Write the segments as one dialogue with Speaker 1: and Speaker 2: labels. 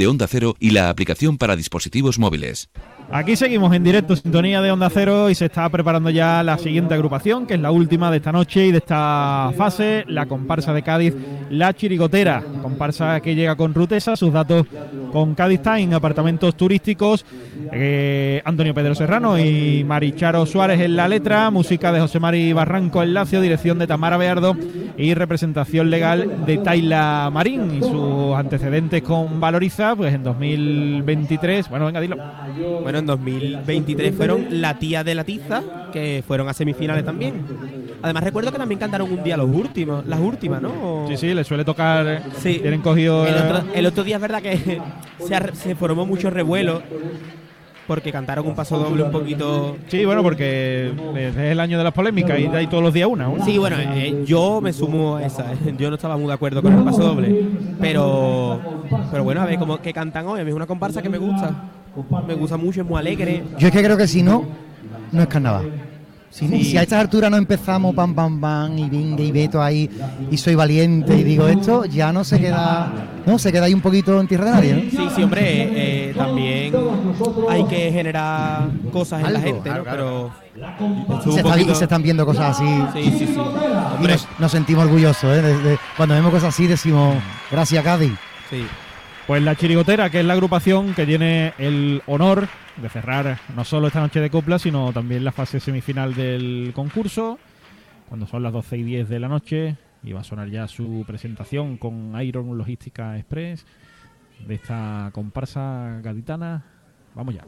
Speaker 1: de Onda Cero y la aplicación para dispositivos móviles.
Speaker 2: Aquí seguimos en directo, sintonía de Onda Cero y se está preparando ya la siguiente agrupación, que es la última de esta noche y de esta fase, la comparsa de Cádiz, La Chirigotera, comparsa que llega con Rutesa, sus datos con Cádiz Time, apartamentos turísticos, eh, Antonio Pedro Serrano y Maricharo Suárez en la letra, música de José Mari Barranco en Lacio, dirección de Tamara Beardo y representación legal de Taila Marín y sus antecedentes con Valoriza, pues en 2023, bueno, venga, dilo.
Speaker 3: Bueno, en 2023 fueron La Tía de la Tiza, que fueron a semifinales también. Además recuerdo que también cantaron un día los últimos, las últimas, ¿no?
Speaker 2: Sí, sí, les suele tocar,
Speaker 3: Sí.
Speaker 2: tienen cogido...
Speaker 3: El
Speaker 2: eh,
Speaker 3: otro, el otro día es verdad que se, se formó mucho revuelo porque cantaron un paso doble un poquito...
Speaker 2: Sí, bueno, porque es el año de las polémicas y ahí todos los días una. una.
Speaker 3: Sí, bueno, eh, yo me sumo a esa. Yo no estaba muy de acuerdo con el paso doble. Pero pero bueno, a ver cómo que cantan hoy. A mí es una comparsa que me gusta. Me gusta mucho, es muy alegre.
Speaker 4: Yo es que creo que si no, no es carnaval. Si, si a estas alturas no empezamos pam pam pam y vinga y veto ahí y soy valiente y digo esto, ya no se queda, no se queda ahí un poquito en tierra de nadie, ¿no?
Speaker 3: Sí, sí, hombre, eh, también hay que generar cosas en la gente, ¿no?
Speaker 4: claro,
Speaker 3: Pero
Speaker 4: se, está se están viendo cosas así.
Speaker 3: Sí, sí, sí.
Speaker 4: Y nos, nos sentimos orgullosos, ¿eh? De- de- cuando vemos cosas así decimos, gracias Cádiz.
Speaker 3: sí.
Speaker 2: Pues la Chirigotera, que es la agrupación que tiene el honor de cerrar no solo esta noche de copla, sino también la fase semifinal del concurso, cuando son las 12 y 10 de la noche, y va a sonar ya su presentación con Iron Logística Express de esta comparsa gaditana. Vamos ya.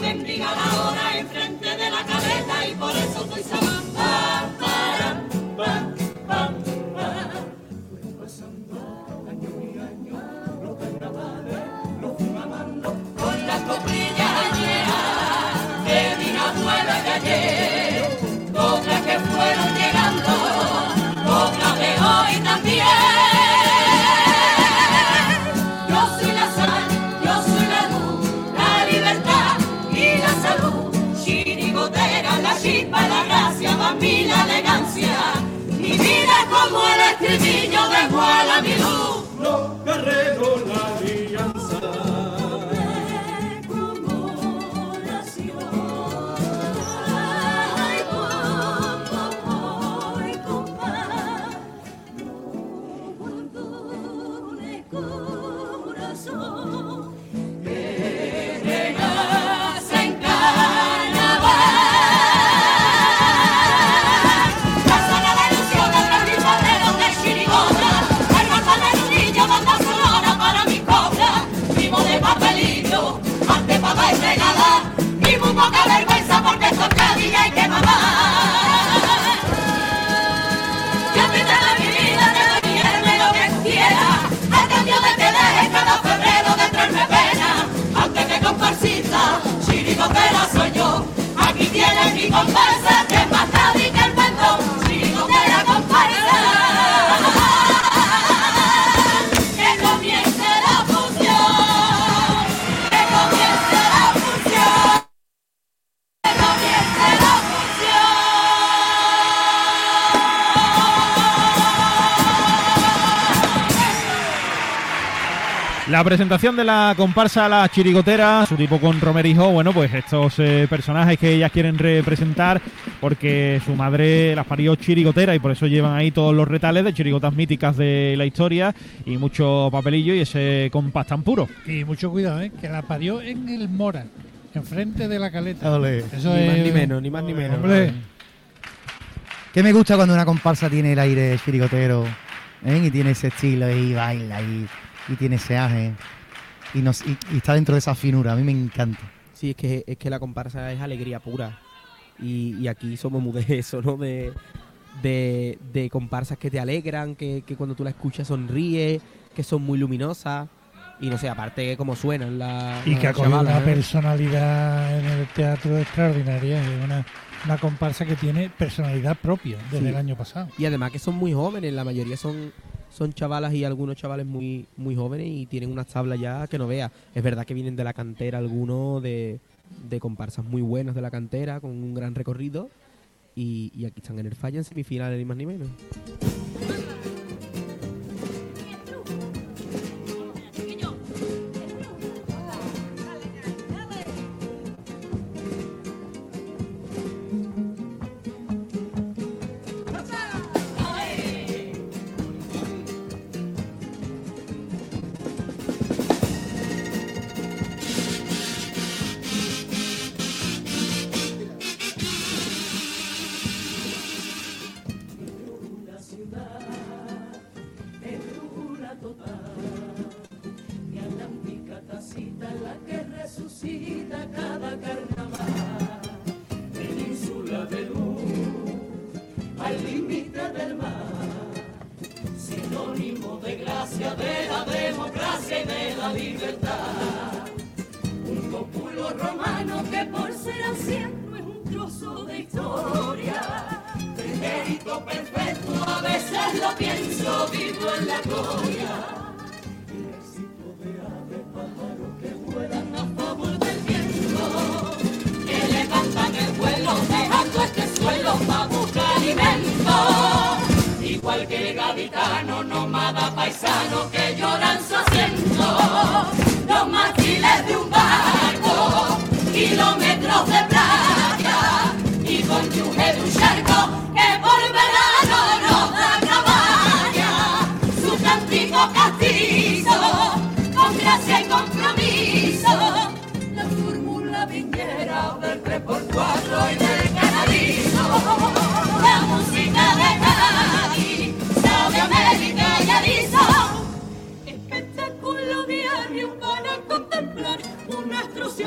Speaker 5: Bendiga la la elegancia. Mi vida como el estribillo de Juana mi luz. No carrero la alianza. Como nació. Ay, ay, compa. No tienes mi comparsa, que La
Speaker 2: presentación de la comparsa La Chirigotera, su tipo con Romerijo, bueno, pues estos eh, personajes que ellas quieren representar porque su madre las parió chirigotera y por eso llevan ahí todos los retales de chirigotas míticas de la historia y mucho papelillo y ese compás tan puro.
Speaker 6: Y mucho cuidado, ¿eh? que la parió en el Mora, enfrente de la caleta.
Speaker 4: Ole.
Speaker 6: Eso
Speaker 3: Ni
Speaker 6: es.
Speaker 3: más ni menos, ni más ni menos.
Speaker 6: Hombre,
Speaker 4: Que me gusta cuando una comparsa tiene el aire chirigotero ¿eh? y tiene ese estilo y baila y, y tiene ese aje y, nos, y, y está dentro de esa finura. A mí me encanta.
Speaker 3: Sí, es que, es que la comparsa es alegría pura. Y, y aquí somos muy de eso, ¿no? De, de, de comparsas que te alegran, que, que cuando tú la escuchas sonríe, que son muy luminosas. Y no sé, aparte cómo suenan las.
Speaker 6: Y que
Speaker 3: chavalas,
Speaker 6: una
Speaker 3: ¿eh?
Speaker 6: personalidad en el teatro extraordinaria. Es una, una comparsa que tiene personalidad propia desde
Speaker 3: Sí.
Speaker 6: el año pasado.
Speaker 3: Y además que son muy jóvenes, la mayoría son, son chavalas y algunos chavales muy, muy jóvenes y tienen unas tablas ya que no veas. Es verdad que vienen de la cantera algunos de, de comparsas muy buenas de la cantera, con un gran recorrido. Y, y aquí están en el falla en semifinales, ni más ni menos.
Speaker 5: see.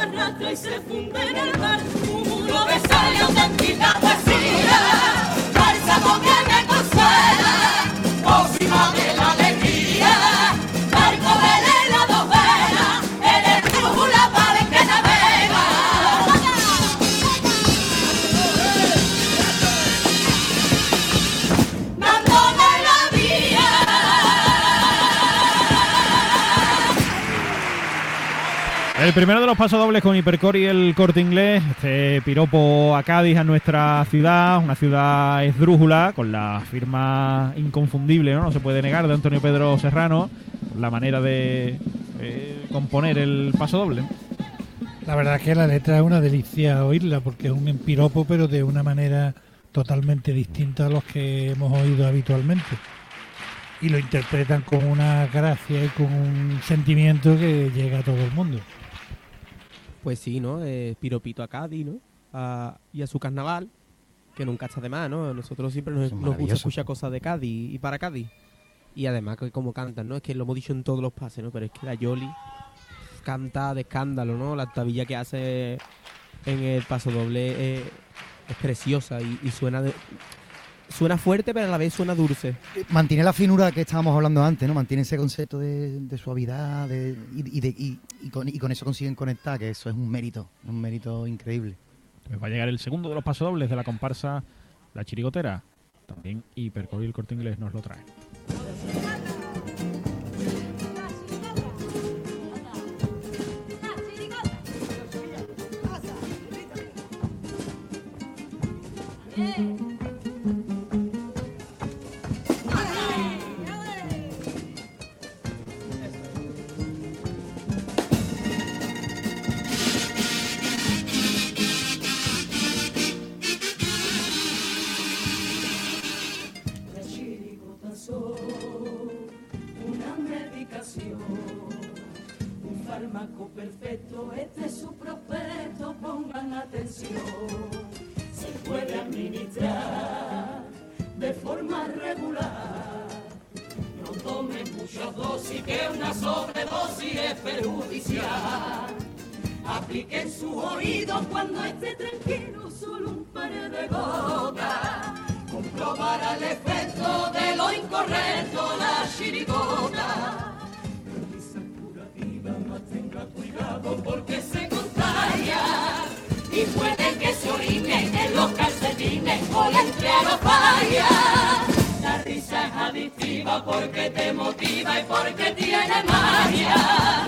Speaker 5: Arrastra y se funde en el mar. Un muro de sal y me El
Speaker 2: primero de los pasodobles con Hipercor y el corte inglés, este piropo a Cádiz, a nuestra ciudad, una ciudad esdrújula, con la firma inconfundible, ¿no? No se puede negar, de Antonio Pedro Serrano, la manera de eh, componer el pasodoble.
Speaker 6: La verdad es que la letra es una delicia oírla porque es un piropo pero de una manera totalmente distinta a los que hemos oído habitualmente. Y lo interpretan con una gracia y con un sentimiento que llega a todo el mundo.
Speaker 3: Pues sí, ¿no? Eh, piropito a Cádiz, ¿no? A- y a su carnaval, que nunca está de más, ¿no? Nosotros siempre nos, nos gusta
Speaker 4: maravilloso.
Speaker 3: escuchar cosas de Cádiz y para Cádiz. Y además que como cantan, ¿no? Es que lo hemos dicho en todos los pases, ¿no? Pero es que la Yoli canta de escándalo, ¿no? La tabilla que hace en el paso doble eh, es preciosa y, y suena de, suena fuerte, pero a la vez suena dulce.
Speaker 4: Mantiene la finura que estábamos hablando antes, ¿no? Mantiene ese concepto de, de suavidad de- y, y de- y- y con, y con eso consiguen conectar, que eso es un mérito, un mérito increíble.
Speaker 2: Pues va a llegar el segundo de los pasodobles de la comparsa La Chirigotera. También Hipercor y el corte inglés nos lo traen.
Speaker 5: fármaco perfecto, este es su prospecto, pongan atención. Se puede administrar de forma regular. No tomen muchas dosis, que una sobredosis es perjudicial. Apliquen sus oídos cuando esté tranquilo, solo un par de gotas. Comprobará el efecto de lo incorrecto la chirigota se orine en los calcetines o la falla. La risa es adictiva porque te motiva y porque tiene magia.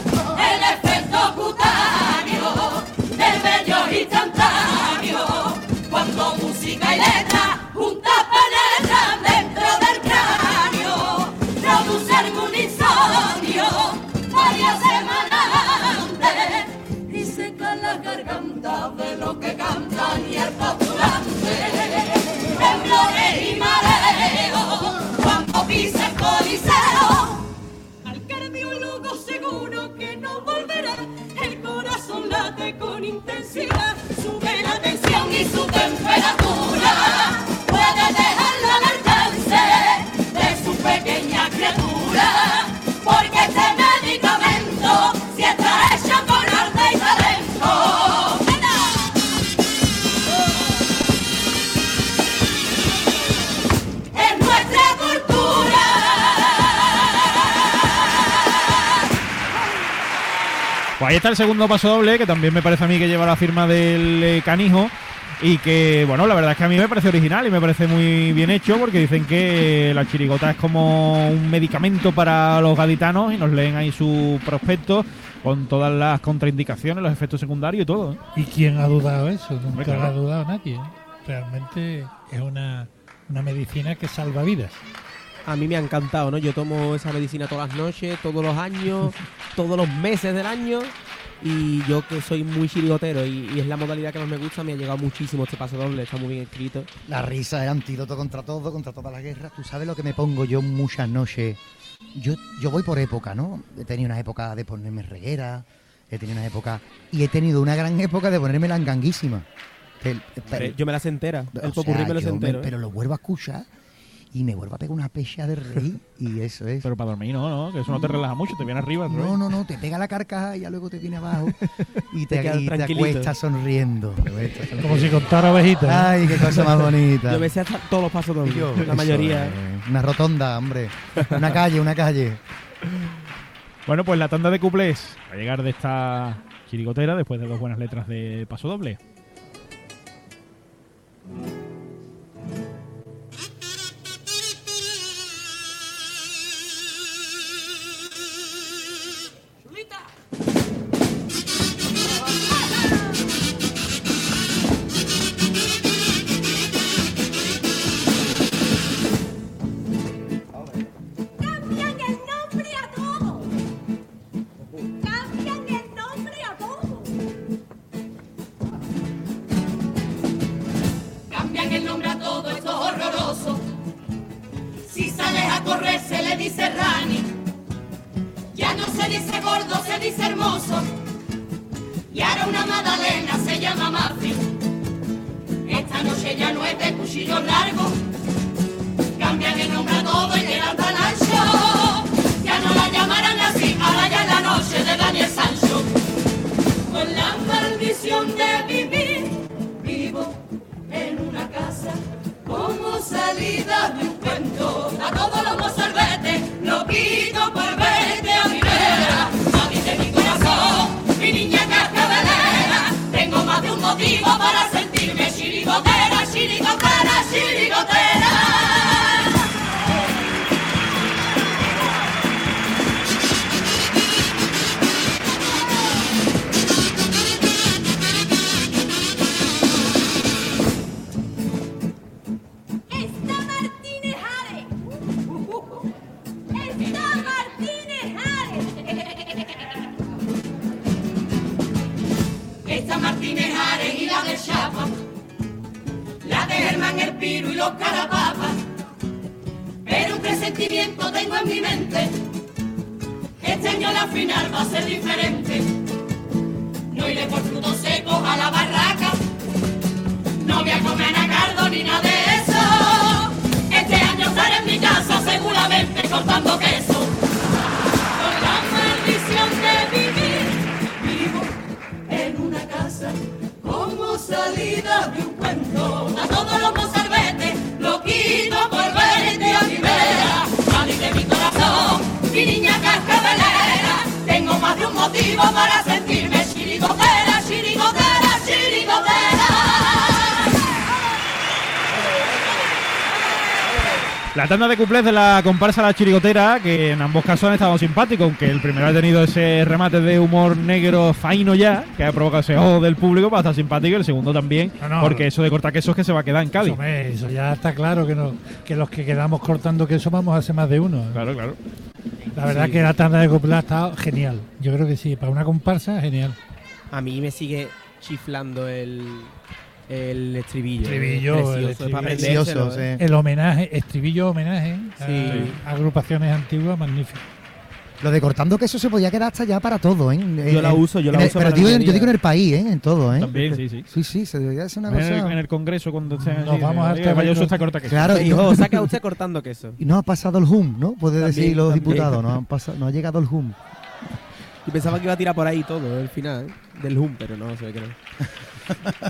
Speaker 5: El efecto cutáneo del bello instantáneo. Cuando música y letra
Speaker 2: segundo paso doble, que también me parece a mí que lleva la firma del eh, canijo. Y que, bueno, la verdad es que a mí me parece original y me parece muy bien hecho porque dicen que la chirigota es como un medicamento para los gaditanos y nos leen ahí su prospecto con todas las contraindicaciones, los efectos secundarios y todo. ¿eh?
Speaker 6: ¿Y quién ha dudado eso?
Speaker 2: Hombre,
Speaker 6: Nunca
Speaker 2: claro.
Speaker 6: lo ha dudado nadie. ¿eh? Realmente es una, una medicina que salva vidas.
Speaker 3: A mí me ha encantado, ¿no? Yo tomo esa medicina todas las noches, todos los años, todos los meses del año. Y yo que soy muy chirigotero y, y es la modalidad que más me gusta, me ha llegado muchísimo este paso doble, está muy bien escrito.
Speaker 4: La risa es el antídoto contra todo, contra toda la guerra. Tú sabes lo que me pongo yo muchas noches. Yo, yo voy por época, ¿no? He tenido una época de ponerme reguera, he tenido una época. Y he tenido una gran época de ponerme la enganguísima. El-
Speaker 3: Pero yo me las entera, el
Speaker 4: sea,
Speaker 3: me las entero. ¿eh?
Speaker 4: Pero lo vuelvo a escuchar y me vuelvo a pegar una pecha de reír y eso es.
Speaker 2: Pero para dormir no, ¿no? Que eso no te relaja mucho, te viene arriba.
Speaker 4: No, no, no, te pega la carcajada y ya luego te viene abajo y te,
Speaker 3: Te quedas
Speaker 4: y te
Speaker 3: tranquilito.
Speaker 4: acuestas sonriendo.
Speaker 6: Como si contara ovejitas. ¿eh?
Speaker 4: Ay, qué cosa más bonita.
Speaker 3: Yo me sé hasta todos los pasos dobles,
Speaker 4: Yo,
Speaker 3: la mayoría.
Speaker 4: es. Una rotonda, hombre. Una calle, una calle.
Speaker 2: Bueno, pues la tanda de cuplés va a llegar de esta chirigotera después de dos buenas letras de paso doble.
Speaker 5: Correr se le dice Rani. Ya no se dice gordo, se dice hermoso. Y ahora una Madalena se llama Mafi. Esta noche ya no es de cuchillo largo. Cambian el nombre a todo y quedan tan ancho. Ya no la llamarán así, ahora ya es la noche de Daniel Sancho. Con la maldición de vivir vivo en una casa como salida de un cuento. A mozalbetes lo motivo para sentirme chirigotera, chirigotera. Más un motivo para sentirme
Speaker 2: La tanda de cuplés de la comparsa La Chirigotera, que en ambos casos han estado simpáticos, aunque el primero ha tenido ese remate de humor negro faino ya, que ha provocado ese ojo del público para estar simpático, y el segundo también,
Speaker 6: No, no.
Speaker 2: porque eso de cortar queso es que se va a quedar en Cádiz.
Speaker 6: Eso ya está claro que, no, que los que quedamos cortando queso vamos a hacer más de uno.
Speaker 2: Claro, claro.
Speaker 6: La verdad que la tanda de copla ha estado genial. Yo creo que sí, para una comparsa, genial.
Speaker 3: A mí me sigue chiflando el, el estribillo.
Speaker 6: Estribillo,
Speaker 3: Es
Speaker 6: el
Speaker 3: precioso, para
Speaker 6: estribillo.
Speaker 4: Precioso,
Speaker 3: ¿eh?
Speaker 4: sí.
Speaker 6: El homenaje, estribillo homenaje
Speaker 3: Sí.
Speaker 6: a agrupaciones antiguas, magnífico.
Speaker 4: Lo de cortando queso se podía quedar hasta ya para todo, ¿eh?
Speaker 3: Yo la uso, yo la
Speaker 4: el-
Speaker 3: uso
Speaker 4: Pero digo, yo digo en el país, ¿eh? En todo, ¿eh?
Speaker 2: También, sí, sí.
Speaker 4: Sí, sí, se debería hacer una
Speaker 2: En el,
Speaker 4: cosa...
Speaker 2: en el congreso cuando esté
Speaker 6: Nos vamos a estar
Speaker 2: Vaya, está corta queso.
Speaker 4: Claro, y no,
Speaker 3: saca usted cortando queso.
Speaker 4: y no ha pasado el HUM, ¿no? Puede
Speaker 3: También,
Speaker 4: decir los
Speaker 3: también.
Speaker 4: diputados, no, han pasado, no ha llegado el HUM.
Speaker 3: Y pensaba que iba a tirar por ahí todo, el final ¿eh? Del hum, pero no, se ve que no.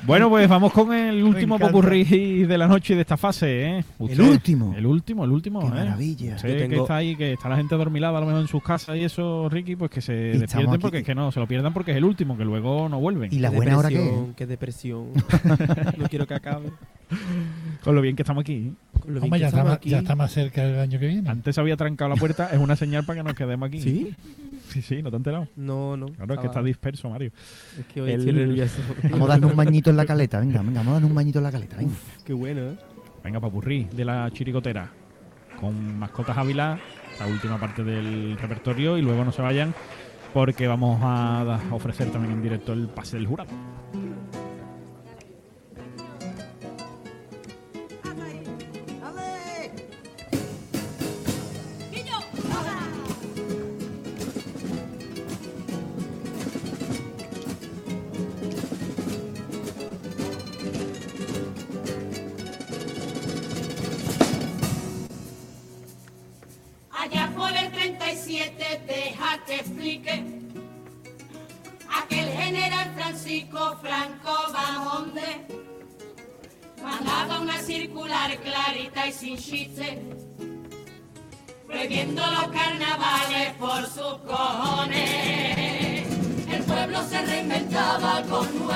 Speaker 2: Bueno, pues vamos con el último
Speaker 6: encanta.
Speaker 2: popurrí de la noche y de esta fase, ¿eh?
Speaker 4: ¿El último?
Speaker 2: El último, el último,
Speaker 4: Qué
Speaker 2: ¿eh?
Speaker 4: maravilla.
Speaker 2: Usted
Speaker 3: Yo
Speaker 2: que está ahí, que está la gente dormilada a lo mejor en sus casas y eso, Ricky, pues que se despierten
Speaker 4: aquí.
Speaker 2: porque es que no, se lo pierdan porque es el último, que luego no vuelven.
Speaker 4: ¿Y la
Speaker 3: Qué
Speaker 4: buena hora
Speaker 3: depresión, Qué depresión. no quiero que acabe.
Speaker 2: Con lo bien que estamos aquí.
Speaker 3: Con lo bien
Speaker 6: Hombre,
Speaker 3: que
Speaker 6: ya, está
Speaker 3: estamos aquí.
Speaker 6: ya está más cerca del año que viene.
Speaker 2: Antes había trancado la puerta, es una señal para que nos quedemos aquí.
Speaker 3: ¿Sí?
Speaker 2: Sí, sí, no te has enterado.
Speaker 3: No, no.
Speaker 2: Claro, es que está disperso, Mario.
Speaker 3: Es que hoy
Speaker 2: el-
Speaker 3: estoy nervioso.
Speaker 4: Vamos a darnos un bañito en la caleta, venga, venga, vamos a darnos un bañito en la caleta, venga.
Speaker 3: Qué bueno, ¿eh?
Speaker 2: Venga, papurrí de la chiricotera. Con mascotas Ávila, la última parte del repertorio. Y luego no se vayan porque vamos a ofrecer también en directo el pase del jurado.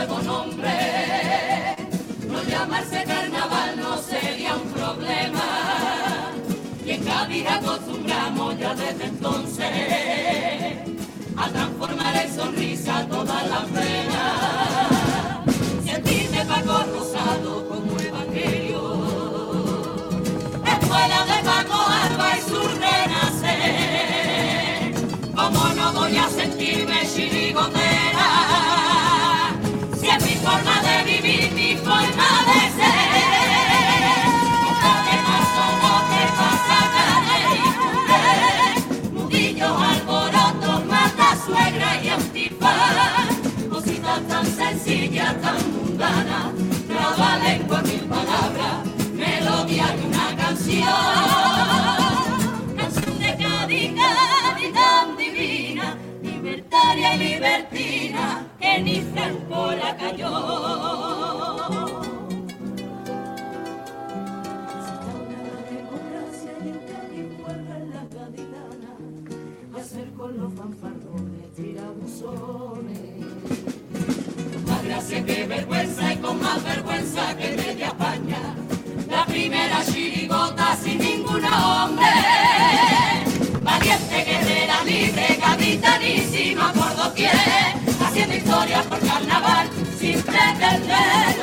Speaker 5: Nuevo nombre. No llamarse carnaval no sería un problema y en Cádiz acostumbramos ya desde entonces a transformar en sonrisa todas las penas. Sentirme Paco Rosado como evangelio, escuela de Paco Alba y su renacer. ¿Cómo no voy a sentirme libertina, que ni Franco la cayó. that, that, that.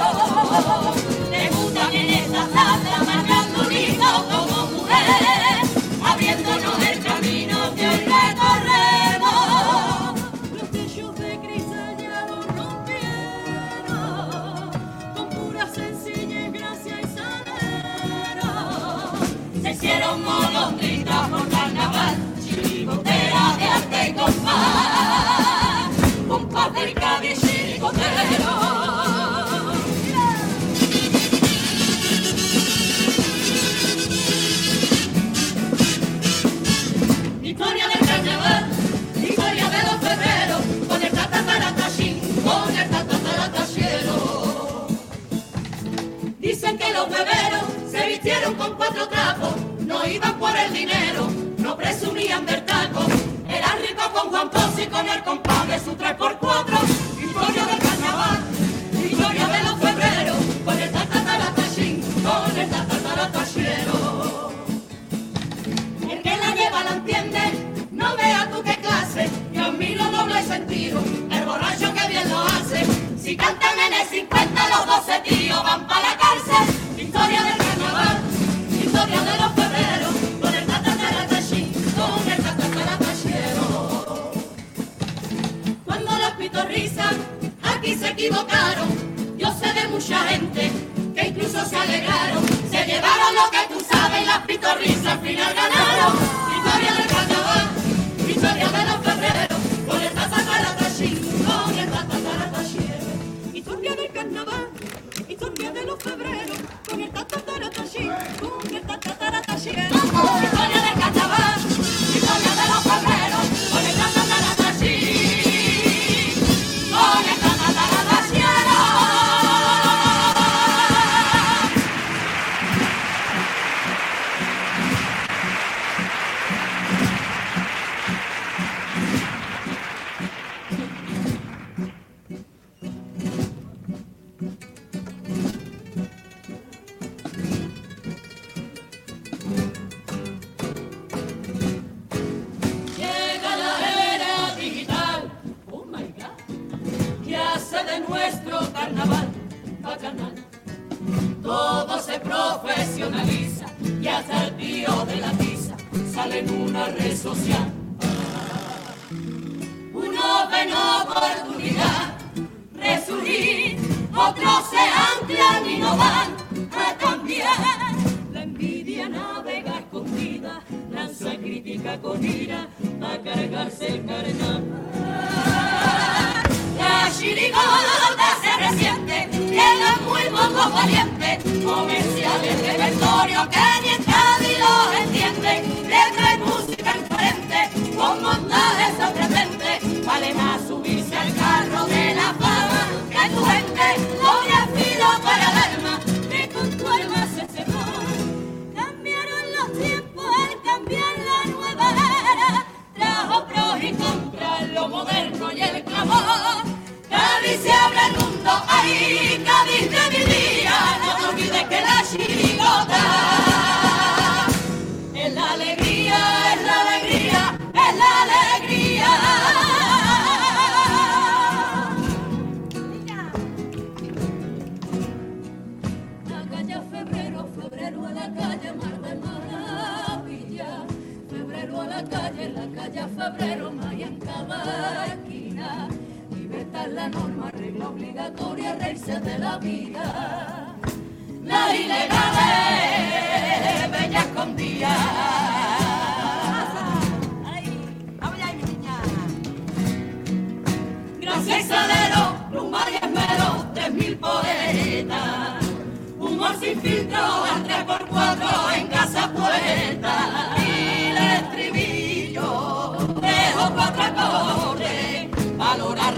Speaker 5: No iban por el dinero, no presumían del taco, eran ricos con Juan Ponce. y con el compás de su 3x4. Chirigota se resiente, quedan muy pocos valientes, comerciales repertorio que ni en Cádiz lo entienden, letra y música enfrente, con montajes sorprendentes, vale más subirse al carro de la fama que tu gente, doble filo para el alma, que con tu alma se cebó. Cambiaron los tiempos al cambiar la nueva era, trajo pros y contras, lo moderno y el clamor. Cádiz se abre el mundo, ahí Cádiz de mi día, no te olvides que la chirigota es la alegría, es la alegría, es la alegría. La calle febrero, febrero a la calle Mar de Maravilla. Febrero a la calle, la calle febrero, Maya en la norma, regla obligatoria, reírse de la vida. La ilegal es bella escondida. Gracias salero, pluma y esmero de mil poetas. Humor sin filtro, al tres por cuatro en casa puesta.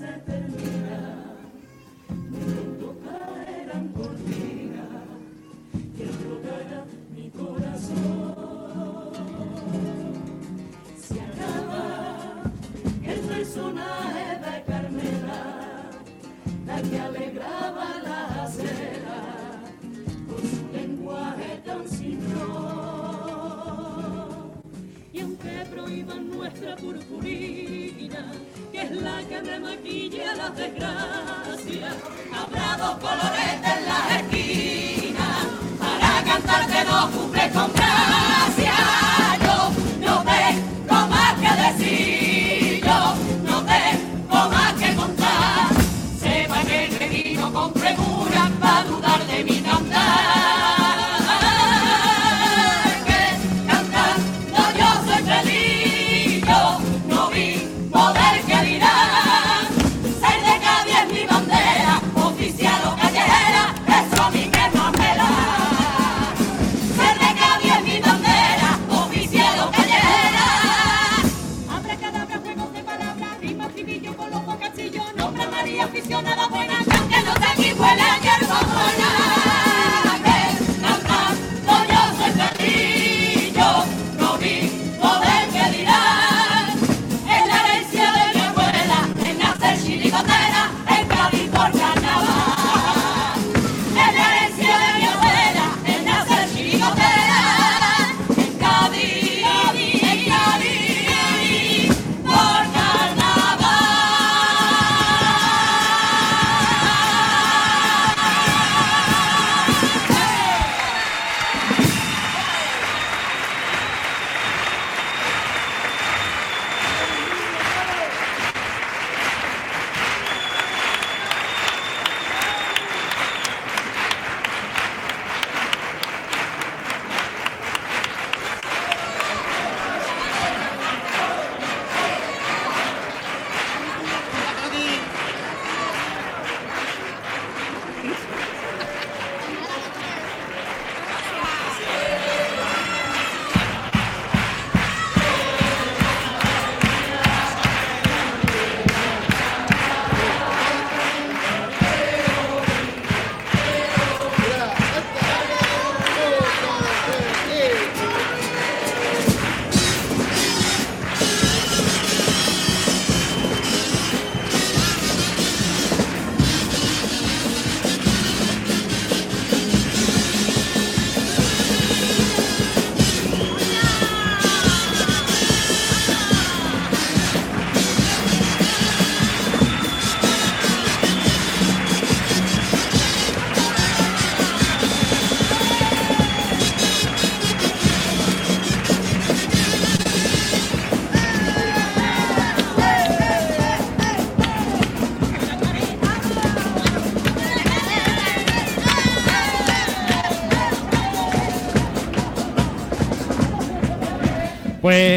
Speaker 5: Blessed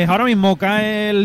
Speaker 5: ahora mismo cae el